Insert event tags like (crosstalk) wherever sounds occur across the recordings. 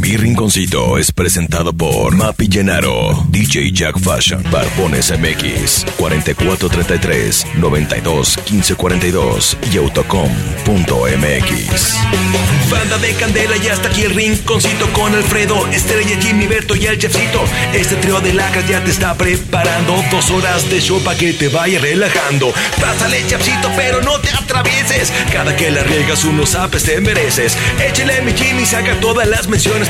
Mi Rinconcito es presentado por Mapi Llenaro, DJ Jack Fashion, Barbones MX, 4433 92 1542 y Autocom.mx. Banda de Candela y hasta aquí el Rinconcito con Alfredo, Estrella, Jimmy, Berto y el Chefcito. Este trío de lacas ya te está preparando dos horas de show para que te vaya relajando. Pásale, Chefcito, pero no te atravieses. Cada que la riegas unos apes te mereces. Échale mi Jimmy, saca todas las menciones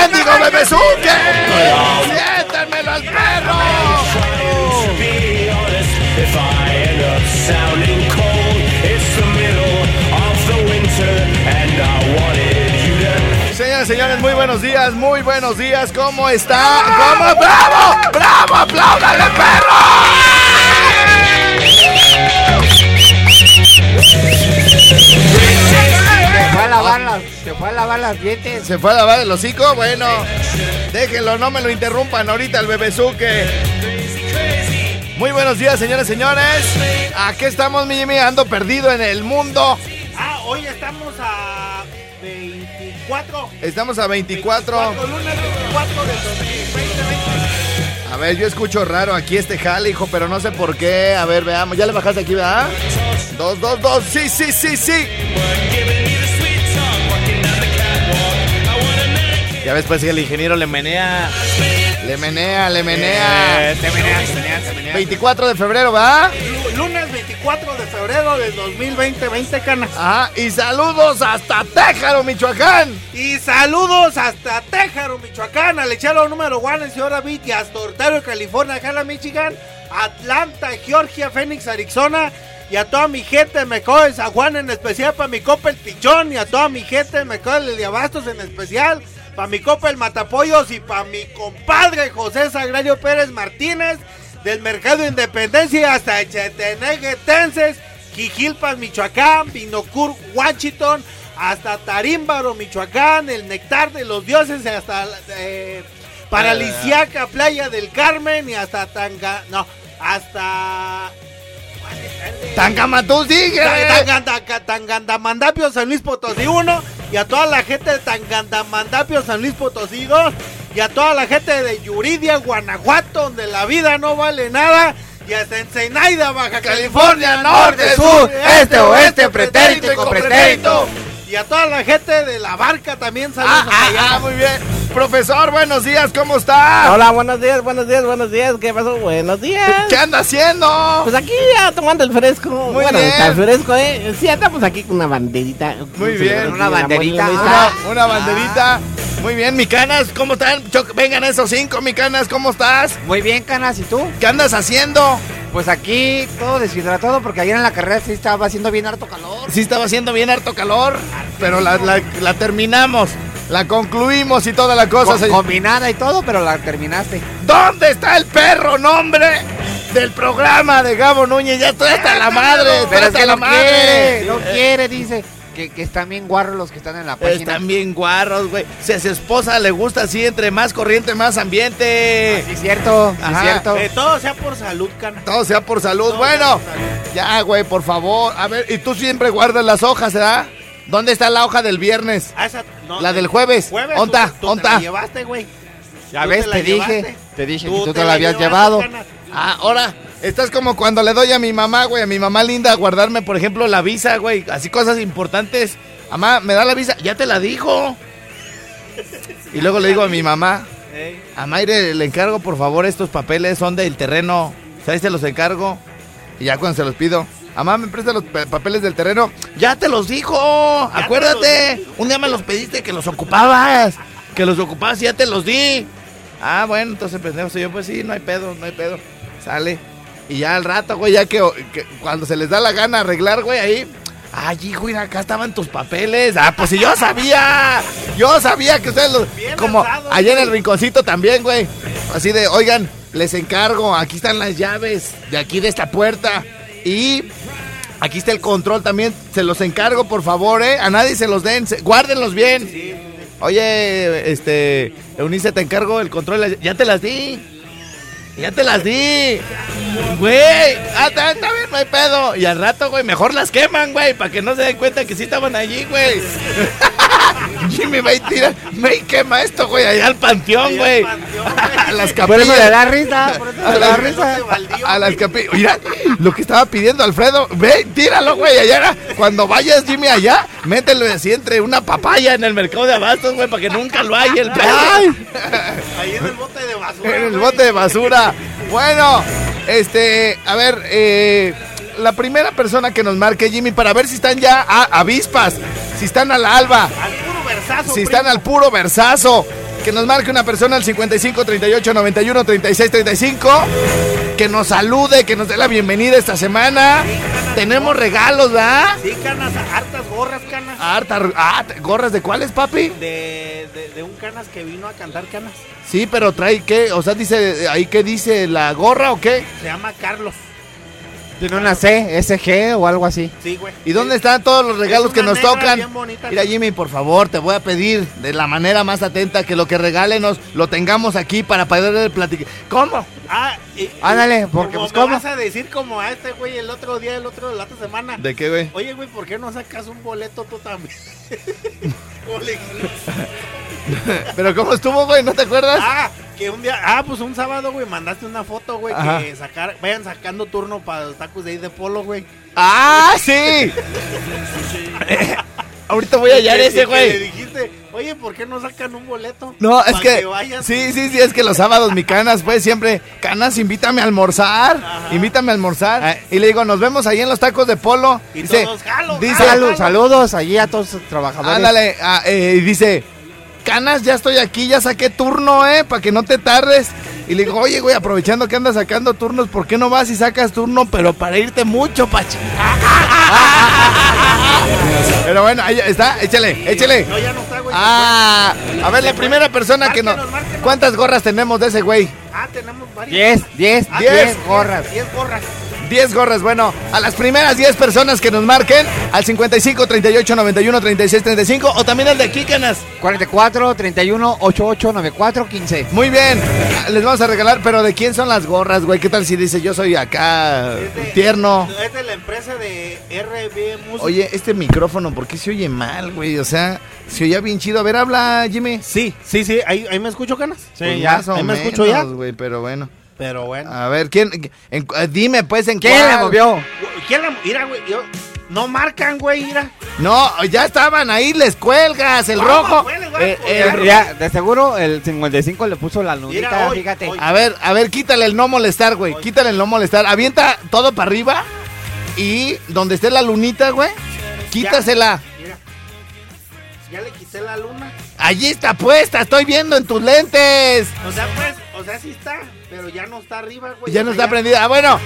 ¡Monta el mendigo bebezuque! ¡Siéntenmelo al perro! Señoras y señores, muy buenos días, muy buenos días. ¿Cómo está? ¿Cómo? ¡Bravo! ¡Bravo! ¡Apláudale, Se fue a lavar las dientes. ¿Se fue a lavar el hocico? Bueno, déjenlo, no me lo interrumpan ahorita el bebezuque. Muy buenos días, señores y señores. Aquí estamos, mi Jimmy, ando perdido en el mundo. Ah, hoy estamos a 24. Estamos a 24. lunes 24 del 2020. A ver, yo escucho raro aquí este jale, hijo, pero no sé por qué. A ver, veamos. ¿Ya le bajaste aquí, verdad? Dos, dos, dos. Sí, sí, sí, sí. Ya ves, pues que el ingeniero le menea. Le menea, le menea. Eh, te meneas, te meneas, te meneas. 24 de febrero, ¿va? Lunes 24 de febrero del 2020, 20 canas. Ajá. Y saludos hasta Téjaro, Michoacán. Y saludos hasta Téjaro, Michoacán, al echaro número 1 en Ciudad Beach y hasta Ontario, California, Jala, Michigan, Atlanta, Georgia, Phoenix, Arizona. Y a toda mi gente me coge San Juan en especial, para mi copa el Pichón. Y a toda mi gente me coge el de Abastos en especial, para mi copa el Matapollos y para mi compadre José Sagrario Pérez Martínez del Mercado Independencia hasta Chetenegue, Tenses, Quijilpas, Michoacán, Binocur, Washington, hasta Tarímbaro, Michoacán, el Nectar de los Dioses, hasta eh, Paralisiaca, Playa del Carmen y hasta Tanga, no, hasta Tangamatú, sigue. Tanganda- Tangandamandapio, San Luis Potosí 1 y a toda la gente de Tangandamandapio, San Luis Potosí 2 y a toda la gente de Yuridia, Guanajuato, donde la vida no vale nada y hasta Ensenaida, Baja California, Norte, Sur, Este, Oeste, Pretérito y Copretérito y a toda la gente de la barca también saludos Ah, ah, allá. ah, muy bien. Profesor, buenos días, ¿cómo está? Hola, buenos días, buenos días, buenos días. ¿Qué pasó? Buenos días. ¿Qué anda haciendo? Pues aquí ya tomando el fresco. Muy bueno, bien. está el fresco, ¿eh? Sí, andamos aquí con una banderita. Muy bien. Una banderita. Una, una banderita. Muy bien, mi canas, ¿cómo están? Choc- vengan esos cinco, mi canas, ¿cómo estás? Muy bien, Canas, ¿y tú? ¿Qué andas haciendo? Pues aquí todo deshidratado porque ayer en la carrera sí estaba haciendo bien harto calor. Sí estaba haciendo bien harto calor, pero la, la- la terminamos, la concluimos y toda la cosa. Co- se- combinada y todo, pero la terminaste. ¿Dónde está el perro nombre del programa de Gabo Núñez? Ya estoy hasta la madre, Pero es que la no quiere, madre. no quiere, dice. Que, que están bien guarros los que están en la página. Están bien guarros, güey. Si a su esposa le gusta así, entre más corriente, más ambiente. Sí, es cierto, sí, es cierto. Todo sea por salud, cana. Todo sea por salud. Todo bueno, sea por salud. ya, güey, por favor. A ver, y tú siempre guardas las hojas, ¿verdad? ¿Dónde está la hoja del viernes? Ah, esa- no, La del jueves. Jueves, ¿Onta? tú- tú te la llevaste, güey. Ya ves, te dije, llevaste. te dije que tú te te la habías llevado. cana. Ah, ahora, estás como cuando le doy a mi mamá, güey, a mi mamá linda, a guardarme, por ejemplo, la visa, güey. Así cosas importantes. Mamá, ¿me da la visa? Ya te la dijo. Y luego le digo a mi mamá, a Mayre le encargo, por favor, estos papeles son del terreno. ¿Sabes? Te los encargo. Y ya cuando se los pido, Mamá, me presta los pa- papeles del terreno. Ya te los dijo. te Acuérdate. Un día me los pediste que los ocupabas. Que los ocupabas y ya te los di. Ah, bueno, entonces pendejo yo, pues sí, no hay pedo, no hay pedo. Sale. Y ya al rato, güey, ya que, que cuando se les da la gana arreglar, güey, ahí. Ay, hijo, mira, acá estaban tus papeles. Ah, pues si yo sabía. Yo sabía que ustedes los. Bien como allá en el rinconcito también, güey. Así de, oigan, les encargo, aquí están las llaves de aquí de esta puerta. Y aquí está el control también. Se los encargo, por favor, ¿eh? A nadie se los den. se- guárdenlos bien. Oye, este, Eunice, te encargo el control. Ya te las di. Ya te las di. Güey, ah, está, bien, no hay pedo. Y al rato, güey, mejor las queman, güey, para que no se den cuenta que sí estaban allí, güey. (laughs) (laughs) Jimmy va y tira, me y quema esto, güey, allá al panteón, güey. (laughs) A las Por capillas. eso le da risa. Por eso A le da las, risa. (laughs) a las capillas. Mira, lo que estaba pidiendo Alfredo, ve, tíralo, güey, allá. era- Cuando vayas, Jimmy, allá, mételo así entre una papaya en el mercado de abastos, güey, para que nunca lo haya el ¡Ay! Ahí en el bote de basura. En el bote de basura. Bueno, este, a ver, eh, la primera persona que nos marque, Jimmy, para ver si están ya a avispas, si están a la alba, versazo. si están primo. al puro versazo. Que nos marque una persona al 55 38 91 36 35. Que nos salude, que nos dé la bienvenida esta semana. Tenemos regalos, ¿verdad? Sí, canas, hartas gorras, canas. Harta, ah, ¿gorras de cuáles, papi? De, de, de un canas que vino a cantar canas. Sí, pero trae qué, o sea, dice ahí qué dice la gorra o qué? Se llama Carlos. Tiene una C, SG o algo así. Sí, güey. ¿Y dónde están todos los regalos que nos tocan? Mira, Jimmy, por favor, te voy a pedir de la manera más atenta que lo que regálenos lo tengamos aquí para poder platicar. ¿Cómo? Ah, y, Ándale, porque, como pues, ¿cómo? vas a decir como a este güey el otro día, el otro de la otra semana. ¿De qué, güey? Oye, güey, ¿por qué no sacas un boleto tú también? (laughs) (laughs) ¿Pero cómo estuvo, güey? ¿No te acuerdas? ah, que un día, ah, pues un sábado, güey, mandaste una foto, güey, Ajá. que sacar, vayan sacando turno para los tacos de ahí de polo, güey. ¡Ah, sí! (laughs) Ahorita voy a hallar que- ese, que Le güey. dijiste, oye, ¿por qué no sacan un boleto? No, es que. vayas. Sí, sí, sí, es que los sábados mi canas, pues siempre. Canas, invítame a almorzar. Invítame a almorzar. Ah. Y le digo, nos vemos ahí en los tacos de polo. Y dice, todos, jalo, dice, jalo, Salud- jalo. saludos allí a todos los trabajadores. Ándale, ah, eh, y dice, Canas, ya estoy aquí, ya saqué turno, eh, para que no te tardes. Y le digo, oye, güey, aprovechando que andas sacando turnos, ¿por qué no vas y sacas turno, pero para irte mucho, pachi? (laughs) pero bueno, ahí está, échale, échale. No, ya no está, güey. Ah, a ver, la primera persona que nos... ¿Cuántas gorras tenemos de ese güey? Ah, tenemos varias. 10, 10, Ah, 10 gorras. 10 gorras. 10 gorras, bueno, a las primeras 10 personas que nos marquen al 55 38 91 36 35 o también al de aquí, Canas. 44, 31, 88, 94, 15. Muy bien, les vamos a regalar, pero ¿de quién son las gorras, güey? ¿Qué tal si dice yo soy acá Es de- tierno? Es de la empresa de RB Music. Oye, este micrófono, ¿por qué se oye mal, güey? O sea, se oía bien chido. A ver, habla, Jimmy. Sí, sí, sí. Ahí, ahí me escucho, Canas. Pues más o Ahí me menos, escucho ya. güey, pero bueno. Pero bueno. A ver, ¿quién? en- eh, dime, pues, ¿en ¿Quién cuál? le movió? ¿Quién la... Mira, güey. yo- No marcan, güey, mira. No, ya estaban ahí, les cuelgas, el ¿Cómo, rojo. güey? Eh, el- Ya, de seguro el 55 le puso la lunita, Mira, hoy- fíjate. hoy- A ver, a ver, quítale el no molestar, güey. Quítale el no molestar. Avienta todo para arriba y donde esté la lunita, güey, quítasela. Mira. Ya le quité la luna. Allí está puesta, estoy viendo en tus lentes. O sea, pues, o sea, sí está, pero ya no está arriba, güey. Ya no está prendida. Ah, bueno.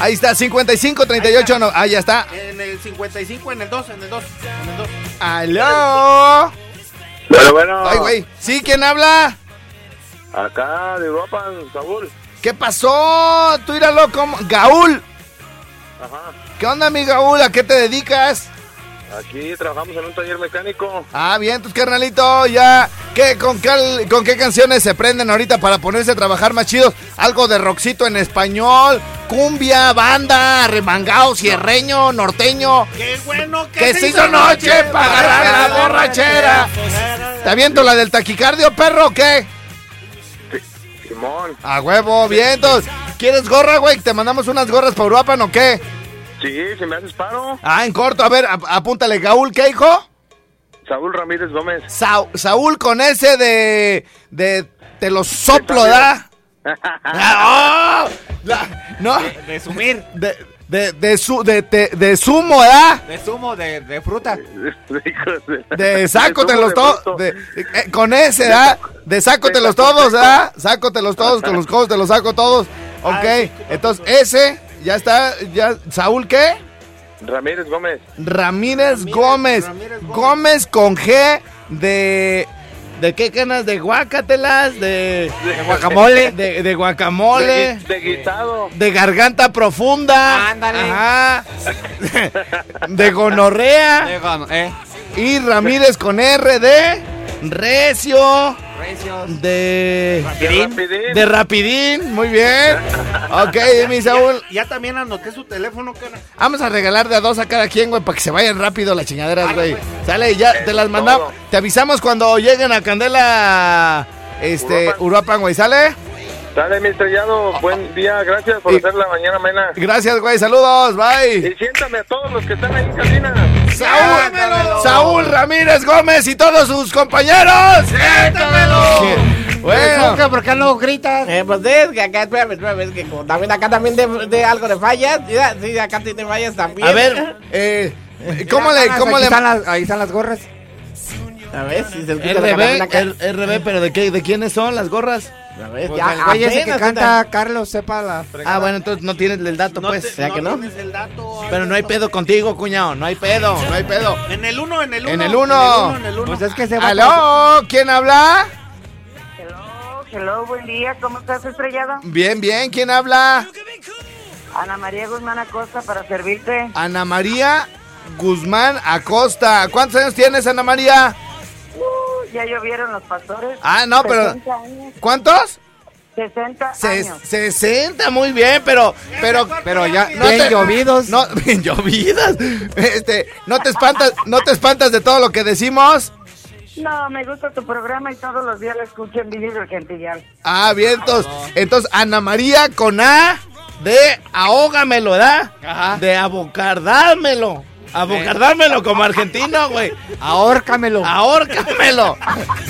Ahí está, 55, 38, no. Ah, ya está. En el 55, en el 2, en el 2, en el 2. ¡Aló! Bueno, bueno. Ay, güey. ¿Sí? ¿Quién habla? Acá de Europa, Saúl. ¿Qué pasó? Tú íralo como... Gaúl. Ajá. ¿Qué onda, mi Gaúl? ¿A qué te dedicas? Aquí trabajamos en un taller mecánico. Ah, bien, tus carnalito, ya. ¿Qué, con, qué, ¿Con qué canciones se prenden ahorita para ponerse a trabajar más chidos? Algo de rockcito en español, cumbia, banda, remangao, cierreño, norteño. ¡Qué bueno que, Que se hizo noche para agarrar la borrachera. ¿Te aviento la del taquicardio, perro, o qué? Simón. A huevo, vientos. ¿Quieres gorra, güey? ¿Te mandamos unas gorras para Uruapan o qué? Sí, si me haces paro. Ah, en corto, a ver, ap- apúntale. Gaúl, ¿qué, hijo? Saúl Ramírez Gómez. Sa- Saúl con ese de... de... te lo soplo, ¿da? Ah, ¡oh! La- no, De sumir. de- De, de, su, de, de, de zumo, ¿verdad? De zumo de, de fruta. (laughs) De- De sácotelos todos. eh, Con ese, ¿verdad? De sácotelos todos, ¿verdad? Sácotelos todos, con los codos te los saco todos. Ok, entonces ese, ya está, ya, ¿Saúl qué? Ramírez Gómez. Ramírez, Gómez. Ramírez Gómez. Gómez con G de... ¿De qué canas? ¿De guacatelas? (laughs) ¿De, De guacamole. de, de guacamole? De, de guisado. De garganta profunda. Ándale. Ajá. (laughs) (laughs) De gonorrea. De gano- eh. Y Ramírez con R de recio. Recios. De. De rapidín. De rapidín. Muy bien. Ok, (laughs) mi Saúl. Ya también anoté su teléfono, cara. Vamos a regalar de a dos a cada quien, güey, para que se vayan rápido las chingaderas, güey. Sale, y ya te las es mandamos. Te avisamos cuando lleguen a Candela. Este, Uruapan. Uruapan, güey, ¿sale? Dale, mi estrellado. Buen día. Gracias por Y- hacer la mañana amena. Gracias, güey, saludos, bye. Y siéntame a todos los que están ahí en cabina. Saúl, ¡Siéntamelo! Saúl Ramírez Gómez y todos sus compañeros. Bueno, Bueno. ¿Por qué no gritas? Eh, pues es que acá, espérame, espérame, es que como también acá también de, de algo de fallas, mira, sí, acá tiene fallas también. a ver, eh, ¿cómo le, cómo le, Están las, ahí están las gorras. A ver, si se escucha la RB. R- RB, pero de qué, de quiénes son las gorras? Pues ya, el güey ese que canta Carlos, sepa la. Ah, bueno, entonces no tienes el dato, No pues. te- ¿será que no? tienes el dato, Pero no hay pedo contigo, cuñado, no hay pedo, no hay pedo. En el 1, en el 1. En el uno. En el 1. Pues es que se va ¿Aló? ¿Quién habla? Hello, hello, buen día. ¿Cómo estás, estrellado? Bien, bien, ¿quién habla? Ana María Guzmán Acosta para servirte. Ana María Guzmán Acosta. ¿Cuántos años tienes, Ana María? Ya llovieron los pastores. Ah, no, pero- 60 años. ¿Cuántos? 60 Se- años. 60, muy bien, pero, pero, Pero ya, No bien te- llovidos. No, (laughs) bien llovidas. Este, no te espantas, no te espantas de todo lo que decimos. No, me gusta tu programa y todos los días lo escucho en Vivi del Gentillar. Ah, bien, entonces, entonces Ana María con A de ahógamelo, ¿verdad? Ajá. De abocardármelo. Abocardármelo como argentino, güey. Ahórcamelo. Ahórcamelo.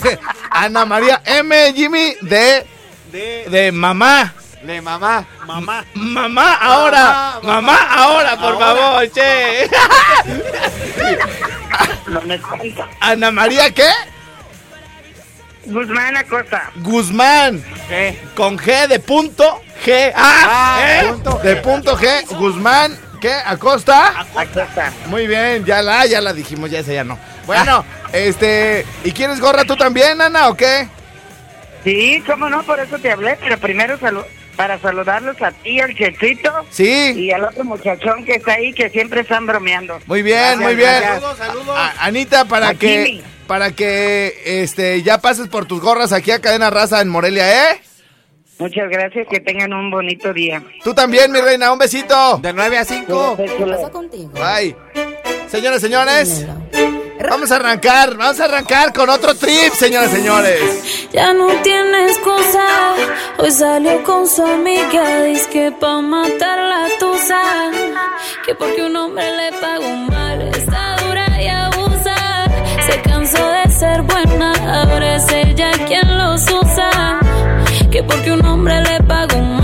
(laughs) Ana María M. Jimmy de, De de mamá. De mamá. mamá. Mamá ahora, mamá ahora, por favor, che. No me cuenta. Ana María, ¿qué? Guzmán Acosta. Guzmán. ¿Qué? Con G de punto G. Ah, Ah, ¿eh? punto De punto G. Guzmán, ¿qué? Acosta. Acosta. Muy bien, ya la, ya la dijimos, ya esa ya no. Bueno, este, ¿y quieres gorra tú también, Ana, o qué? Sí, cómo no, por eso te hablé, pero primero salu- para saludarlos a ti, al Chechito, Sí, y al otro muchachón que está ahí, que siempre están bromeando. muy bien, Gracias, muy bien. gracias. Saludos, saludos. A- Anita, para A que, Jimmy. para que, este, ya pases por tus gorras aquí a Cadena Raza en Morelia, ¿eh? Muchas gracias, que tengan un bonito día. Tú también, mi reina, un besito. De 9 a 5. Cuídate, chulo. contigo? Bye. Señoras, señores, vamos a arrancar, vamos a arrancar con otro trip, señoras, señores. Ya no tiene excusa. Hoy salió con su amiga. Dice que pa' matar la tusa. Que porque un hombre le pagó mal. Está dura y abusa. Se cansó de ser buena. Ahora es ella quien los usa. Que porque un hombre le pagó mal.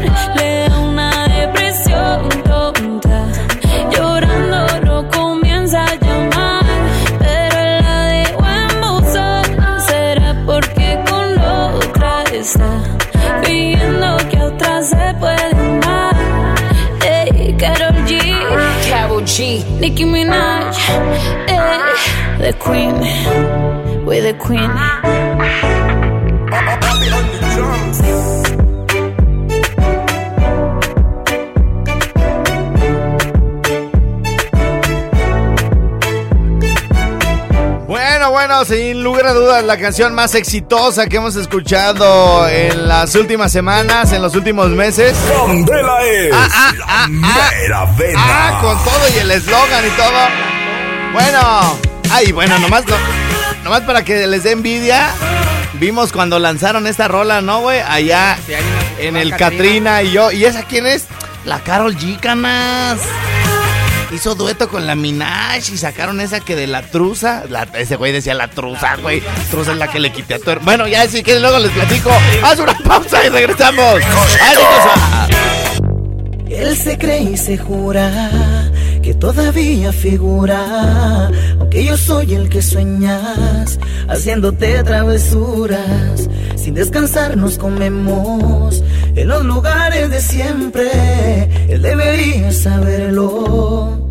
que a otra se puede amar. Ey, Karol G, Karol G, Nicki Minaj, ey, the Queen, we're the Queen. Bueno, bueno, sin lugar a dudas, la canción más exitosa que hemos escuchado en las últimas semanas, en los últimos meses. Candela es Ah, ah, la ah, mera vena. Ah, con todo y el eslogan y todo. Bueno, ay, bueno, nomás, no- nomás para que les dé envidia. Vimos cuando lanzaron esta rola, ¿no, güey? Allá en el Katrina y yo. ¿Y esa quién es? La Carol G, canas. Hizo dueto con la Minaj y sacaron esa que de la truza. La- ese güey decía la truza, güey. Truza es la que le quité a tu Bueno, ya si quieren luego les platico. Haz una pausa y regresamos. Él se cree y se jura que todavía figura, aunque yo soy el que sueñas, haciéndote travesuras. Sin descansar nos comemos en los lugares de siempre. Él debería saberlo.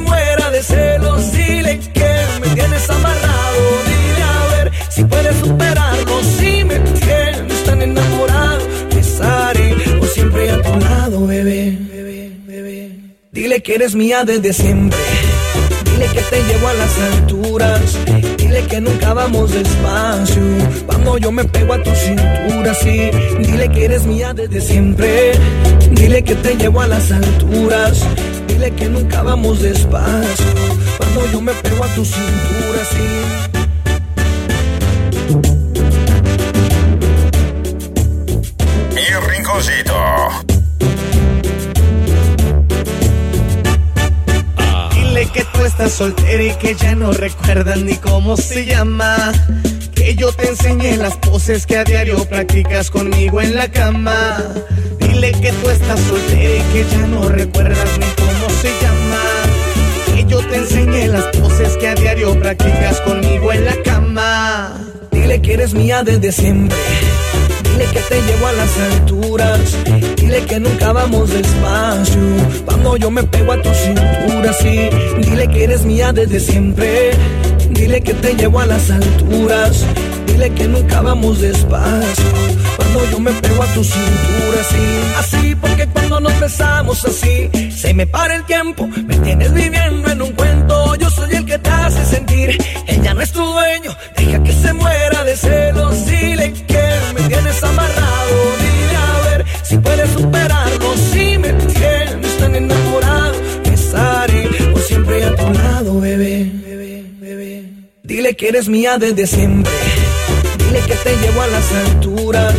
Muera de celos. Dile que me tienes amarrado. Dile a ver si puedes superarlo. Si me tienes tan enamorado, te estaré por siempre a tu lado, bebé. bebé, bebé. Dile que eres mía desde siempre. Dile que te llevo a las alturas. Dile que nunca vamos despacio. Cuando yo me pego a tu cintura, sí. Dile que eres mía desde siempre. Dile que te llevo a las alturas. Dile que nunca vamos despacio. Cuando yo me pego a tu cintura, sí. Rinconcito. Dile que tú estás soltera y que ya no recuerdas ni cómo se llama. Que yo te enseñé las poses que a diario practicas conmigo en la cama. Dile que tú estás soltera y que ya no recuerdas ni cómo se llama. Que yo te enseñé las poses que a diario practicas conmigo en la cama. Dile que eres mía desde siempre. Dile que te llevo a las alturas. Dile que nunca vamos despacio. Cuando yo me pego a tu cintura, sí. Dile que eres mía desde siempre. Dile que te llevo a las alturas. Dile que nunca vamos despacio. Cuando yo me pego a tu cintura, sí. Así porque cuando nos besamos así, se me para el tiempo. Me tienes viviendo en un cuento. Yo soy el que te hace sentir. Ella no es tu dueño. Deja que se muera de celos. Dile que me tienes amarrado. Dile a ver si puedes superarlo. Si me tienes tan enamorado, estaré por siempre a tu lado, bebé. Dile que eres mía desde siempre. Dile que te llevo a las alturas.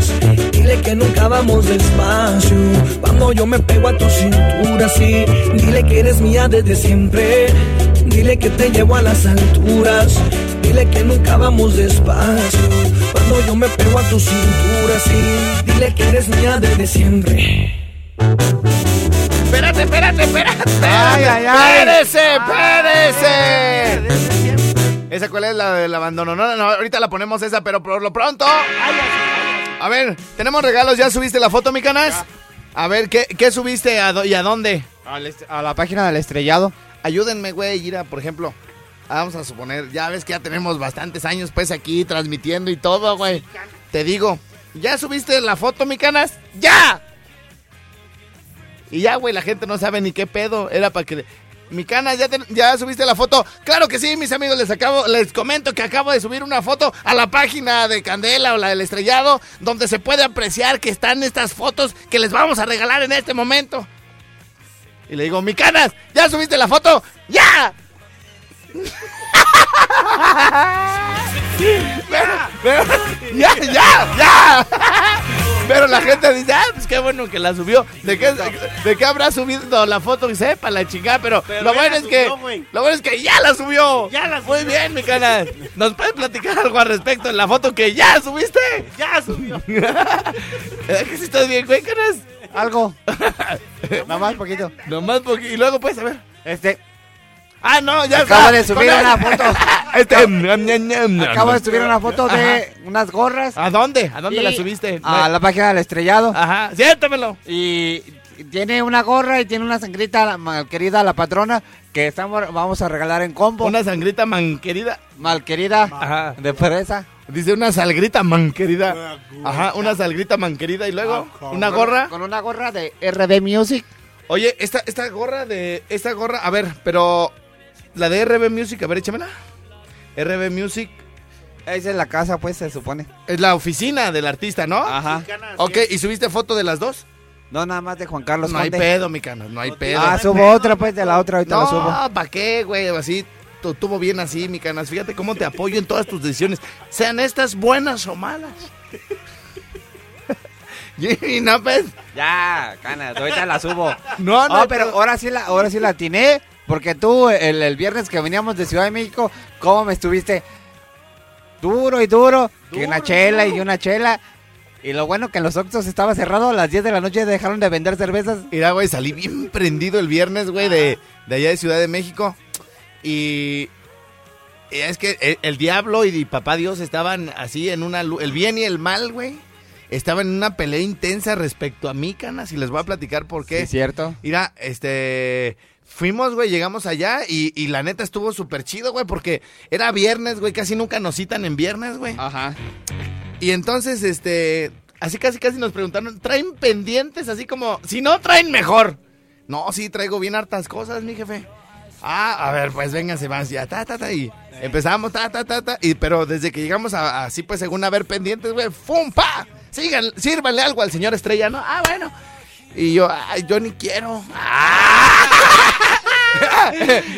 Dile que nunca vamos despacio. Cuando yo me pego a tu cintura, sí. Dile que eres mía desde siempre. Dile que te llevo a las alturas. Dile que nunca vamos despacio. Cuando yo me pego a tu cintura, sí. Dile que eres mía desde siempre. Espérate, espérate, espérate. Ay, ay, ay. Espérese, espérese. ¿Esa cuál es la del abandono? No, no, ahorita la ponemos esa, pero por lo pronto. A ver, tenemos regalos. ¿Ya subiste la foto, mi canas? A ver, ¿qué, qué subiste a y a dónde? A la página del estrellado. Ayúdenme, güey, ir a, por ejemplo, vamos a suponer, ya ves que ya tenemos bastantes años pues aquí transmitiendo y todo, güey. Te digo, ¿ya subiste la foto, mi canas? ¡Ya! Y ya, güey, la gente no sabe ni qué pedo. Era para que... Mi canas, ¿ya, ¿ya subiste la foto? Claro que sí, mis amigos, les acabo, les comento que acabo de subir una foto a la página de Candela o la del Estrellado, donde se puede apreciar que están estas fotos que les vamos a regalar en este momento. Y le digo, mi canas, ¿ya subiste la foto? ¡Ya! (laughs) ya, ya, ya. Pero la gente dice, ah, pues qué bueno que la subió. ¿De qué, de qué habrá subido la foto? Y sepa la chingada, pero, Pero lo bueno es que subió, lo bueno es que ya la subió. Ya la Muy bien, mi canas. ¿Nos puedes platicar algo al respecto de la foto que ya subiste? Ya subió. (laughs) ¿Verdad que sí estás bien, güey, canas? Algo. (laughs) Nada más poquito. Nomás porque... Y luego, a ver. Este, Ah, no, ya Acabo está. de subir una foto. (laughs) Este, ñam, ñam, ñam, acabo de subir una foto de unas gorras. ¿A dónde? ¿A dónde la subiste? A la página del estrellado. Ajá, siéntamelo. Y tiene una gorra y tiene una sangrita, malquerida la patrona, que estamos, vamos a regalar en combo. Una sangrita manquerida. malquerida Ajá. de fresa. Dice una salgrita manquerida. Ajá, una salgrita manquerida y luego una gorra. Con una gorra de RB Music. Oye, esta, esta gorra de. Esta gorra, a ver, pero. La de RB Music, a ver, échamela. RB Music Esa es la casa, pues, se supone. es la oficina del artista, ¿no? Ajá. Ok, ¿y subiste foto de las dos? No, nada más de Juan Carlos no hay pedo, mi cana, no hay pedo. Ah, subo otra, pues, de la otra, ahorita la subo. No, ¿para qué, güey? Así tu- tuvo bien así, mi canas. Fíjate cómo te apoyo en todas tus decisiones, sean estas buenas o malas. (laughs) Jimmy, no, pues. Ya, canas, ahorita la subo. No, no, No, pero ahora sí la, ahora sí la atiné. Porque tú, el, el viernes que veníamos de Ciudad de México, ¿cómo me estuviste? Duro y duro. que una chela y una chela. Y lo bueno que en los Oxxos estaba cerrado a las 10 de la noche dejaron de vender cervezas. Mira, güey, salí bien prendido el viernes, güey, de, de allá de Ciudad de México. Y, y es que el, el diablo y papá Dios estaban así en una... El bien y el mal, güey. Estaban en una pelea intensa respecto a mí, canas, y les voy a platicar por qué. Sí, cierto. Mira, este. Fuimos, güey, llegamos allá y, y la neta estuvo súper chido, güey, porque era viernes, güey, casi nunca nos citan en viernes, güey. Ajá. Y entonces, este. Así casi casi nos preguntaron, ¿traen pendientes? Así como, si no, traen mejor. No, sí, traigo bien hartas cosas, mi jefe. Ah, a ver, pues vénganse más ya, ta, ta, ta, y empezamos, ta, ta, ta, ta, y pero desde que llegamos a, así, pues, según a ver pendientes, güey, ¡fum, pa! Sigan, sírvanle algo al señor Estrella, ¿no? Ah, bueno. Y yo, ay, yo ni quiero. (laughs)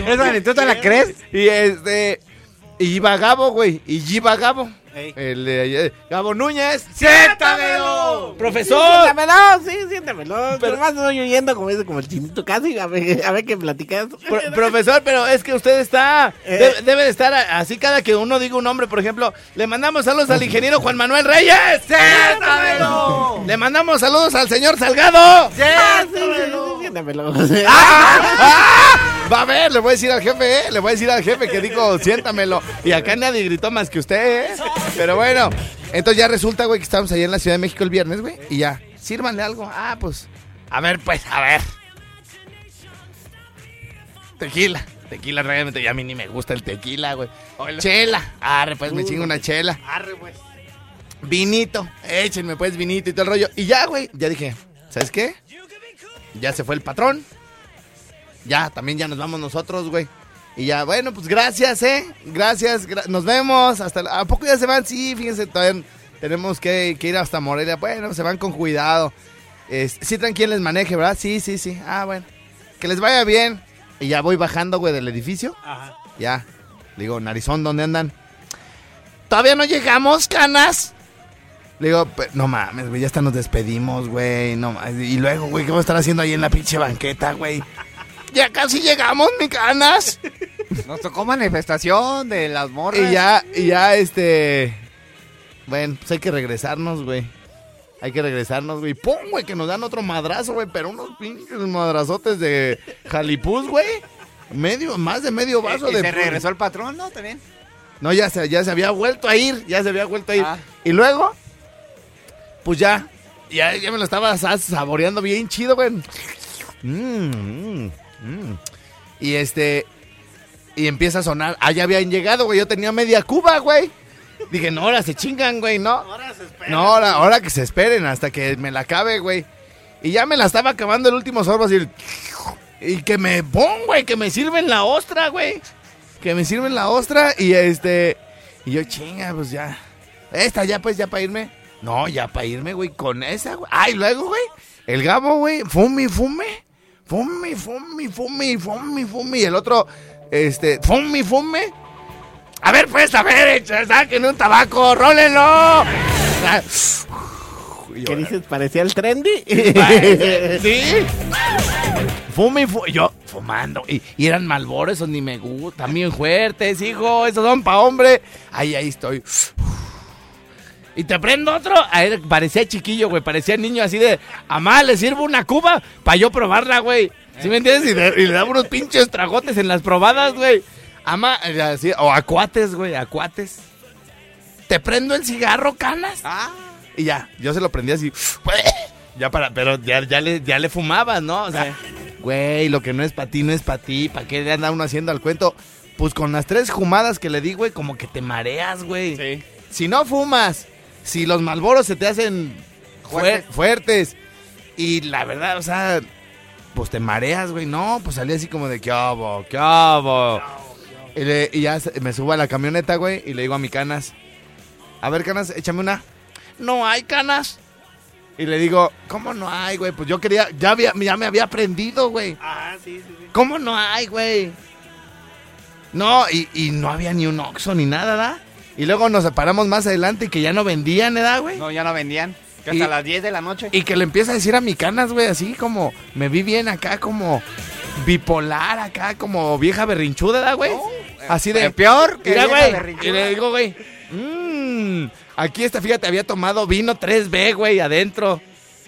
¿Esa ni tú te la crees? Y este, y iba Gabo, güey, y iba Gabo. Ey. El de Gabo Núñez. ¡Siéntamelo! ¡Profesor! Siéntamelo, sí, siéntamelo. Pero- más estoy oyendo como ese, como el chinito casi. A ver, a ver qué platicas. Pro- profesor, pero es que usted está. Eh. Debe, debe de estar así cada que uno diga un nombre, por ejemplo. Le mandamos saludos al (laughs) ingeniero Juan Manuel Reyes. ¡Siéntamelo! Le mandamos saludos al señor Salgado. ¡Siéntamelo! Siéntamelo. Va a ver, le voy a decir al jefe, ¿eh? Le voy a decir al jefe que dijo, siéntamelo. Y acá nadie gritó más que usted, ¿eh? Pero bueno, entonces ya resulta, güey, que estamos allá en la Ciudad de México el viernes, güey. Y ya, sírvanle algo. Ah, pues, a ver, pues, a ver. Tequila. Tequila, realmente, ya a mí ni me gusta el tequila, güey. Chela. Arre, pues me chingo una chela. Arre, pues. Vinito. Échenme, pues, vinito y todo el rollo. Y ya, güey, ya dije, ¿sabes qué? Ya se fue el patrón. Ya, también ya nos vamos nosotros, güey. Y ya, bueno, pues gracias, ¿eh? Gracias, gra- nos vemos. Hasta ¿A poco ya se van? Sí, fíjense, todavía tenemos que, que ir hasta Morelia. Bueno, se van con cuidado. Es- sí, traen quien les maneje, ¿verdad? Sí, sí, sí. Ah, bueno. Que les vaya bien. Y ya voy bajando, güey, del edificio. Ajá. Ya. Digo, Narizón, ¿dónde andan? Todavía no llegamos, canas. Le digo, "Pe- no mames, güey, ya hasta nos despedimos, güey. No mames. Y luego, güey, ¿qué voy a estar haciendo ahí en la pinche banqueta, güey? Ya casi llegamos, mi canas. Nos tocó manifestación de las morras. Y ya, y ya, este. Bueno, pues hay que regresarnos, güey. Hay que regresarnos, güey. ¡Pum, güey! Que nos dan otro madrazo, güey. Pero unos pinches madrazotes de jalipús, güey. Medio, más de medio vaso y de. se regresó el patrón, ¿no? También. No, ya se, ya se había vuelto a ir. Ya se había vuelto a ir. Ah. Y luego, pues ya, ya, ya me lo estaba sa- saboreando bien chido, güey. Mm, mm, mm. Y este, y empieza a sonar. Ah, ya habían llegado, güey. Yo tenía media cuba, güey. Dije, no, ahora se chingan, güey, ¿no? No, ahora, ahora que se esperen hasta que me la acabe, güey. Y ya me la estaba acabando el último sorbo así. Y que me pon, güey, que me sirven la ostra, güey. Que me sirven la ostra y este... Y yo, chinga, pues ya. Esta ya, pues, ya para irme. No, ya para irme, güey, con esa, güey. Ay, luego, güey, el gabo, güey, fume, fume. Fume, fume, fume, fume, fume. Y el otro, este, fume, fume. A ver, pues, a ver, saquen un tabaco, rólenlo. ¿Qué dices? ¿Parecía el trendy? Sí. Fume y fu- yo fumando. Y, y eran malbores, esos ni me gustan. Bien fuertes, hijo. Esos son pa' hombre. Ahí, ahí estoy. Y te prendo otro. A él parecía chiquillo, güey. Parecía niño así de. Amá, le sirvo una cuba para yo probarla, güey. ¿Sí me entiendes? Y, de- y le daba unos pinches tragotes en las probadas, güey. Eh, así, o acuates, güey, acuates. Te prendo el cigarro, canas. Y ya, yo se lo prendí así. (sniffs) Ya para, pero ya, ya, le, ya le fumabas, ¿no? O sea, (laughs) güey, lo que no es para ti, no es para ti. ¿Para qué le anda uno haciendo al cuento? Pues con las tres fumadas que le di, güey, como que te mareas, güey. Sí. Si no fumas, si los malboros se te hacen fuer- Fuertes. fuertes, y la verdad, o sea, pues te mareas, güey. No, pues salí así como de, ¿qué hago? ¿Qué hago? Y, le- y ya me subo a la camioneta, güey, y le digo a mi canas, a ver, canas, échame una. No hay canas. Y le digo, ¿cómo no hay, güey? Pues yo quería, ya, había, ya me había aprendido, güey. Ah, sí, sí, sí. ¿Cómo no hay, güey? No, y, y no había ni un Oxxo ni nada, ¿da? Y luego nos separamos más adelante y que ya no vendían, ¿verdad, güey? No, ya no vendían. Que Y- hasta las 10 de la noche. Y que le empieza a decir a mi canas, güey, así como, me vi bien acá como bipolar, acá como vieja berrinchuda, ¿da, güey? así de... eh, peor que Mira, güey. Y le digo, güey, mmm, aquí está, fíjate, había tomado vino 3B, güey, adentro.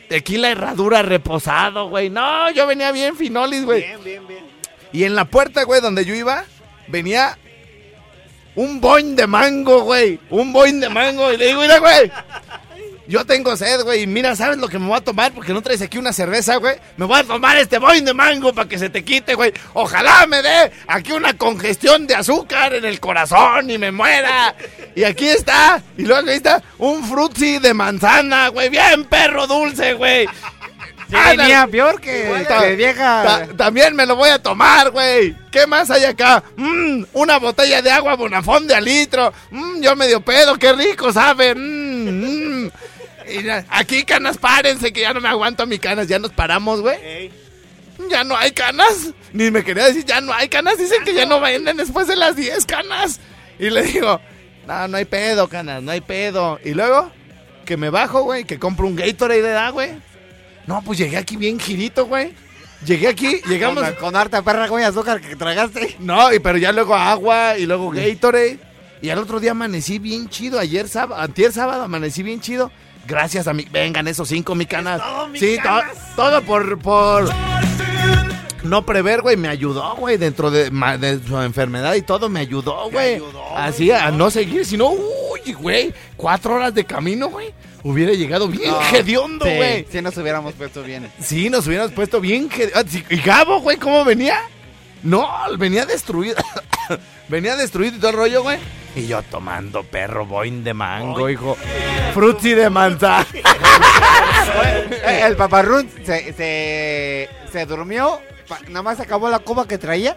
Tequila herradura reposado, güey. No, yo venía bien finolis, güey. Bien, bien, bien. Y en la puerta, güey, donde yo iba, venía un boing de mango, güey. Un boing de mango. Y le digo, mira, güey. Yo tengo sed, güey. y Mira, ¿sabes lo que me voy a tomar? Porque no traes aquí una cerveza, güey. Me voy a tomar este boing de mango para que se te quite, güey. Ojalá me dé aquí una congestión de azúcar en el corazón y me muera. Y aquí está. Y luego ahí está un frutzi de manzana, güey. Bien perro dulce, güey. Ah, venía peor que, vieja. Ta- también me lo voy a tomar, güey. ¿Qué más hay acá? Mm, una botella de agua Bonafón de a litro. Mm, yo medio pedo, qué rico, ¿sabe? Mm, mm. Y ya- aquí, canas, párense, que ya no me aguanto mi canas. Ya nos paramos, güey. Ey. Ya no hay canas. Ni me quería decir, ya no hay canas. Dicen que ya no venden después de las 10 canas. Y le digo, no, no hay pedo, canas, no hay pedo. Y luego, que me bajo, güey, que compro un Gatorade de edad, güey. No, pues llegué aquí bien girito, güey. Llegué aquí, (laughs) llegamos. Con, con harta perra con azúcar que tragaste. No, y pero ya luego agua y luego Gatorade. Y al otro día amanecí bien chido. Ayer sábado, antier sábado amanecí bien chido. Gracias a mi. Vengan esos cinco, mi canas. todo, mi sí, to- canas. todo por. por no prever, güey, me ayudó, güey, dentro de, ma- de su enfermedad y todo, me ayudó, güey. ayudó, Así, a no seguir, sino, uy, güey, cuatro horas de camino, güey. Hubiera llegado bien No, hediondo, sí, güey. Sí, nos hubiéramos puesto bien. Sí, nos hubiéramos puesto bien. que- ah, sí, ¿Y Gabo, güey, cómo venía? No, venía destruido. (coughs) venía destruido y todo el rollo, güey. Y yo tomando perro boing de mango, hijo. Frutzi de manzana. (laughs) El paparrún se, se, se durmió. Nada más acabó la cuba que traía.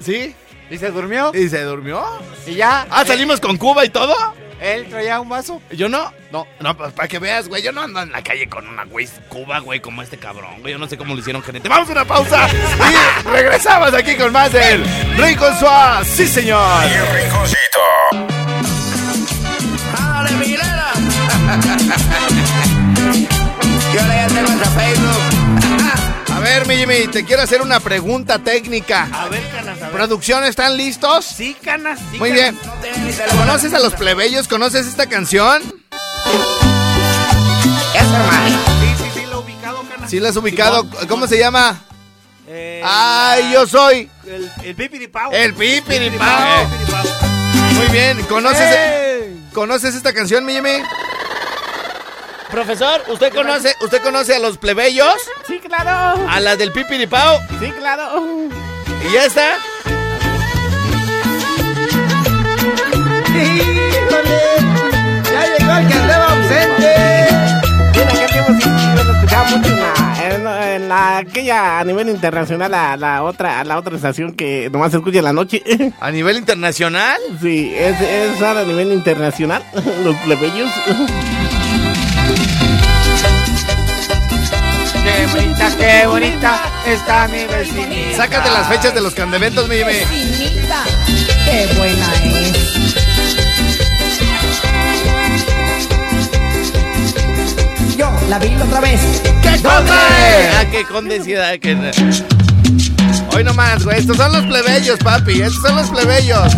¿Sí? Y se durmió. ¿Y se durmió? Y ya. Ah, salimos con Cuba y todo. Él traía un vaso. ¿Yo no? No. No, pues para que veas, güey. Yo no ando en la calle con una güey Cuba, güey, como este cabrón, güey. Yo no sé cómo lo hicieron gerente. Vamos a una pausa y regresamos aquí con más del Rico Suárez. Sí, señor. ¡Dale, Miguelera! (laughs) Yo ya tengo hasta Facebook. A ver, mi Jimmy, te quiero hacer una pregunta técnica. A ver, canas, a ver. ¿Producción están listos? Sí, canas, sí, Muy canas. bien. ¿Conoces a los plebeyos? ¿Conoces esta canción? Sí, sí, sí, lo he ubicado, canas. Sí, la has ubicado. ¿Cómo se llama? Eh, Ay, yo soy. El, el pipiripao. El pipiripao. Muy bien. ¿Conoces, ¡Eh! ¿conoces esta canción, mi Jimmy? Profesor, ¿usted conoce, ¿usted conoce a los plebeyos? Sí, claro. ¿A la del pipiripao? Sí, claro. ¿Y ya está? ¡Ya llegó el que andaba ausente! Mira, aquel tiempo sí, lo escuchaba mucho en la, en, en la- aquella a nivel internacional, la, la otra, la otra estación que nomás se escucha en la noche. ¿A nivel internacional? Sí, es, es a nivel internacional, (laughs) los plebeyos. ¡Qué bonita, qué bonita está mi vecinita! Sácate las fechas de los candeventos, mi mi. Vecinita, qué buena es. Yo la vi la otra vez. ¡Qué conde! ¡Ah, qué condecida! Que... Hoy nomás, güey. Estos son los plebeyos, papi. Estos son los plebeyos.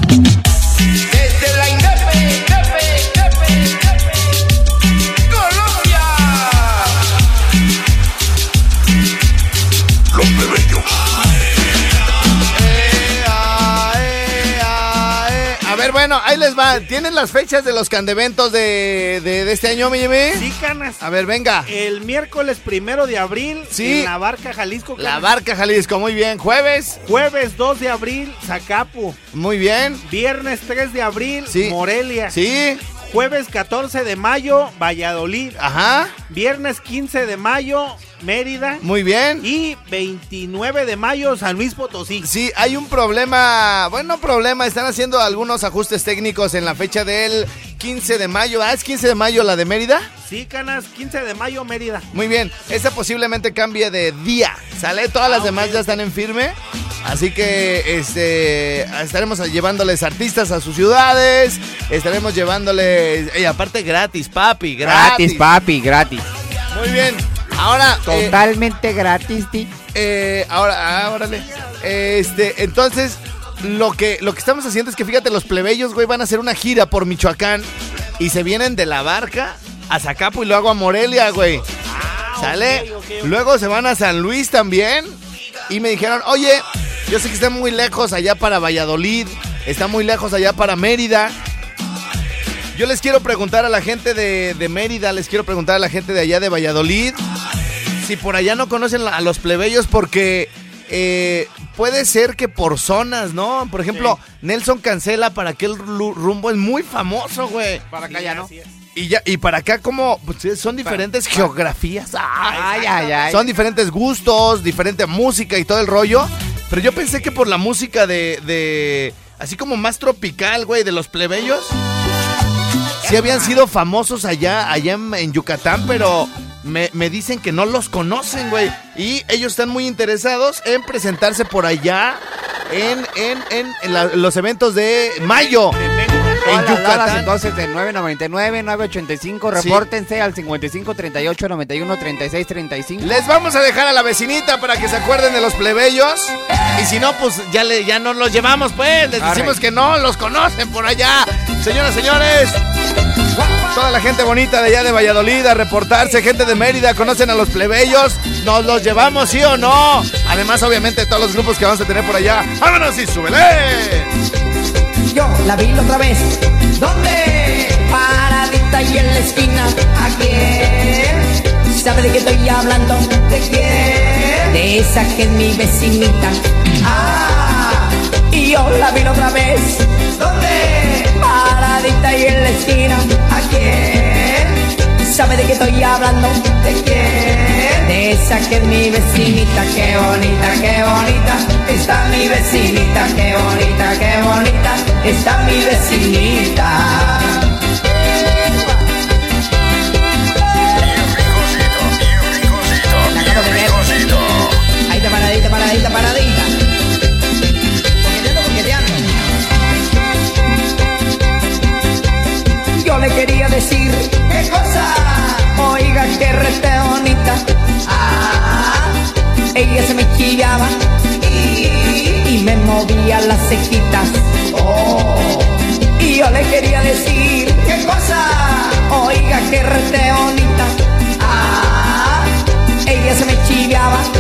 Bueno, ahí les va. ¿Tienen las fechas de los candeventos de, de, de este año, mi mi? Sí, canas. A ver, venga. El miércoles primero de abril Sí. en la Barca Jalisco. La. Barca Jalisco, muy bien. Jueves, Jueves 2 de abril, Zacapu. muy bien. Viernes 3 de abril, Sí. Morelia. Sí, Jueves 14 de mayo, Valladolid. ajá, Viernes 15 de mayo, Mérida. muy bien. Y 29 de mayo, San Luis Potosí. Sí, hay un problema, bueno, problema, están haciendo algunos ajustes técnicos en la fecha del 15 de mayo. Ah, es 15 de mayo la de Mérida. Sí, canas, 15 de mayo, Mérida. Muy bien, esa posiblemente cambie de día, ¿sale? Todas las Ah, demás ya están en firme. Así que este estaremos llevándoles artistas a sus ciudades, estaremos llevándoles, y aparte gratis, papi, gratis. Gratis, papi, gratis. Muy bien. Ahora eh, Totalmente gratis, ti. Eh, ahora, ah, órale. Este, entonces, lo que, lo que estamos haciendo es que fíjate, los plebeyos, güey, van a hacer una gira por Michoacán y se vienen de la barca a Zacapu y luego a Morelia, güey. ¿Sale? ok. Luego se van a San Luis también. Y me dijeron, oye, yo sé que está muy lejos allá para Valladolid, está muy lejos allá para Mérida. Yo les quiero preguntar a la gente de, de Mérida, les quiero preguntar a la gente de allá de Valladolid, si por allá no conocen a los plebeyos, porque eh, puede ser que por zonas, ¿no? Por ejemplo, Nelson Cancela para aquel rumbo es muy famoso, güey. Para acá ya no. Y, ya, y para acá como pues, son diferentes geografías. Ay, ay, ay. Son diferentes gustos, diferente música y todo el rollo. Pero yo pensé que por la música de, de así como más tropical, güey, de los plebeyos, sí habían sido famosos allá, allá en, en Yucatán, pero me, me dicen que no los conocen, güey. Y ellos están muy interesados en presentarse por allá en, en, en, en la- los eventos de mayo. En Yucatán. entonces de 999, 985, Sí. repórtense al 55 38 91 36 35. Les vamos a dejar a la vecinita para que se acuerden de los plebeyos. Y si no, pues ya, le, ya nos los llevamos, pues. Les Arre. decimos que no, los conocen por allá. Señoras, señores. Toda la gente bonita de allá de Valladolid a reportarse, gente de Mérida, conocen a los plebeyos, nos los llevamos, sí o no. Además, obviamente, todos los grupos que vamos a tener por allá. ¡Vámonos y súbele! Yo la vi otra vez. ¿Dónde? Paradita y en la esquina. ¿A quién? ¿Sabe de qué estoy hablando? ¿De quién? De esa que es mi vecinita. Ah, y yo la vi otra vez. ¿Dónde? Paradita y en la esquina. ¿A quién? ¿Sabe de qué estoy hablando? ¿De quién? De esa que es mi vecinita, qué bonita, qué bonita. Está mi vecinita, qué bonita, qué bonita. Está mi vecinita. Ahí paradita, paradita, paradita. Decir qué cosa. Oiga, qué rete bonita. Ah, ella se me chillaba y, y me movía las cejitas. Oh, y yo le quería decir qué cosa. Oiga, qué rete bonita. Ah, ella se me chiviaba y,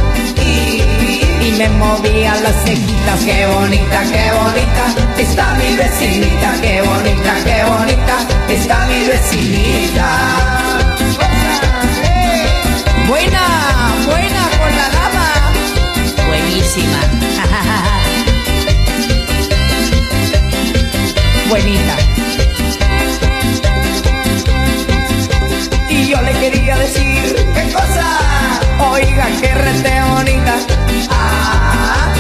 me movía las cejitas, qué bonita, qué bonita, está mi vecinita, qué bonita, qué bonita, está mi vecinita. Buena, buena con la dama. Buenísima. (laughs) Buenita. Y yo le quería decir, ¿qué cosa? Oiga, qué rete bonita. Ah,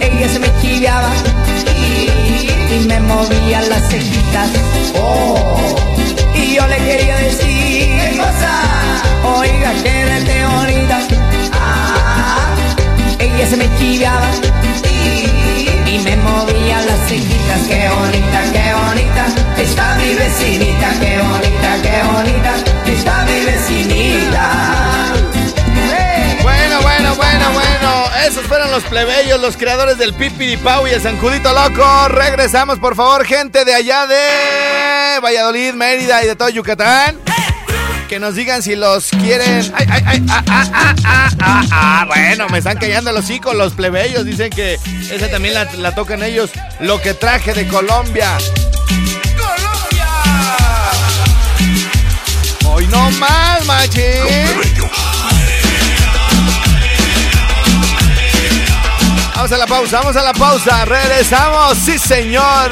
ella se me chiviaba y, y me movía las cejitas. Oh, y yo le quería decir. ¿Qué cosa? Oiga, qué rete bonita. Ah, ella se me chiviaba y, y me movía las cejitas. Qué bonita, qué bonita. Está mi vecinita, qué bonita, qué bonita. Está mi vecinita. Bueno, bueno. Esos fueron los plebeyos, los creadores del Pipiripau y el Sancudito Loco. Regresamos, por favor, gente de allá de Valladolid, Mérida y de todo Yucatán. Que nos digan si los quieren. Ay, ay, ay, ah, ah, ah, ah, ah, ah. Bueno, me están callando los hocico los plebeyos. Dicen que esa también la, la tocan ellos. Lo que traje de Colombia. Hoy no más, machín. Vamos a la pausa, vamos a la pausa. Regresamos, sí, señor.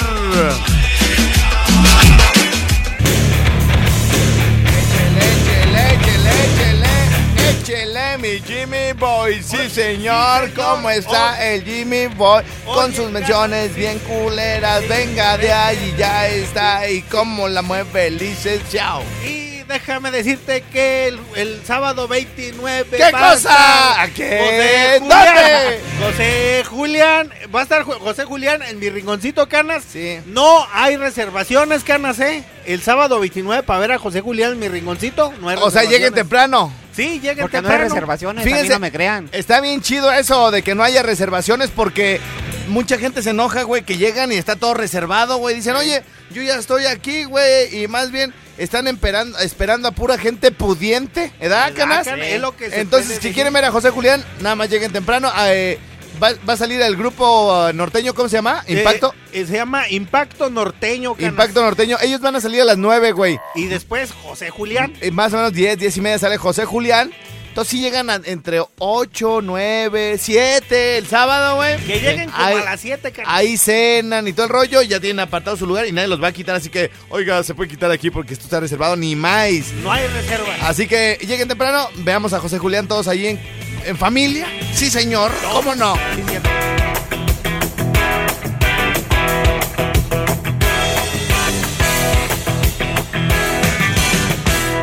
Échele, mi Jimmy Boy. Sí, señor. ¿Cómo está el Jimmy Boy? Con sus menciones bien culeras. Venga de ahí, ya está. Y cómo la mueve licenciado. Y déjame decirte que el, el sábado 29 ¿Qué a cosa? ¿A qué? José ¿Dónde? Julián. José Julián, va a estar José Julián en mi rinconcito Canas. Sí. No hay reservaciones Canas, ¿eh? El sábado 29 para ver a José Julián en mi rinconcito, no hay O sea, lleguen temprano. Sí, lleguen Porque no hay temprano. reservaciones, a Fíjense, mí no me crean. Está bien chido eso de que no haya reservaciones porque mucha gente se enoja, güey, que llegan y está todo reservado, güey. Dicen, oye, yo ya estoy aquí, güey. Y más bien están esperando, esperando a pura gente pudiente, ¿edad, ¿Verdad, canas? Es lo que se Entonces, si quieren ver a José Julián, nada más lleguen temprano. Ah, eh, va, va a salir el grupo ah, norteño, ¿cómo se llama? Eh, Impacto. eh, se llama Impacto Norteño, Canas. Impacto norteño. Ellos van a salir a las 9, güey. Y después José Julián. Eh, más o menos 10, 10 y media sale José Julián. Entonces sí llegan a- entre 8, 9, 7 el sábado, güey. Que lleguen como Ahí- a las 7, Canas. Ahí cenan y todo el rollo, ya tienen apartado su lugar y nadie los va a quitar, así que, oiga, se puede quitar aquí porque esto está reservado, ni más. No hay reserva. Así que lleguen temprano, veamos a José Julián todos ahí en, en familia. Sí, señor, ¿cómo no? Sí,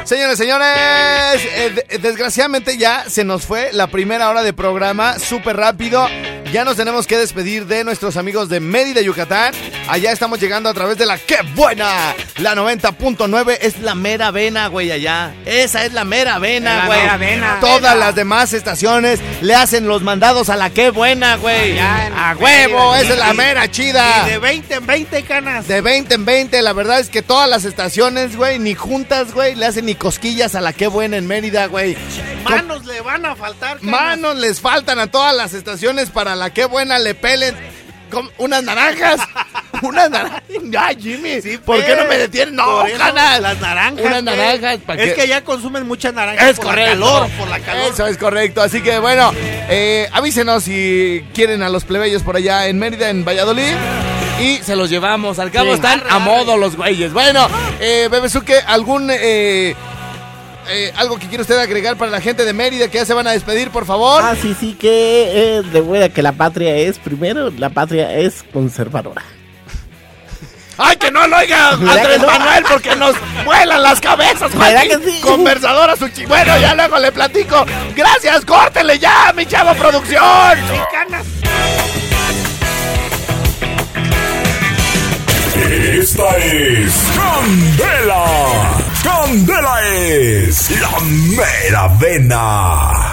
Señores, señores, eh, de- desgraciadamente ya se nos fue la primera hora de programa, súper rápido. Ya nos tenemos que despedir de nuestros amigos de Mérida, Yucatán. Allá estamos llegando a través de la ¡Qué buena! La 90.9 es la mera vena, güey, allá. Esa es la mera vena, La güey. mera vena. Todas las demás estaciones le hacen los mandados a la ¡Qué buena, güey! Allá en ¡A huevo! Mérida, Esa es la mera chida. Y de 20 en 20, Canas. De 20 en 20, la verdad es que todas las estaciones, güey, ni juntas, güey, le hacen ni cosquillas a la que buena en Mérida, güey. Manos le van a faltar, Canas. Manos les faltan a todas las estaciones para la que buena le pelen unas naranjas. (laughs) unas naranjas. Ay, Jimmy, Sí, ¿por qué pues, no me detienen? No, ganas. Las naranjas. Unas pues. naranjas, ¿para Es que ya consumen muchas naranjas Es por correcto. la calor, por la calor. Eso es correcto. Así que bueno, eh, avísenos si quieren a los plebeyos por allá en Mérida, en Valladolid. Y se los llevamos. Al cabo Sí. están a modo los güeyes. Bueno, eh, Bebesuque, ¿algún eh, eh, algo que quiere usted agregar para la gente de Mérida que ya se van a despedir, por favor? Ah, sí, sí, que eh, de buena que la patria es, primero, la patria es conservadora. (laughs) ¡Ay, que no lo oiga ¿Verdad Andrés no? Manuel porque nos vuelan las cabezas! ¿Verdad Joaquín! que sí? Conversadora su chi... Bueno, ya luego le platico. ¡Gracias! ¡Córtele ya, mi chavo producción! Sí, Canas. Esta es Candela. Candela es la mera vena.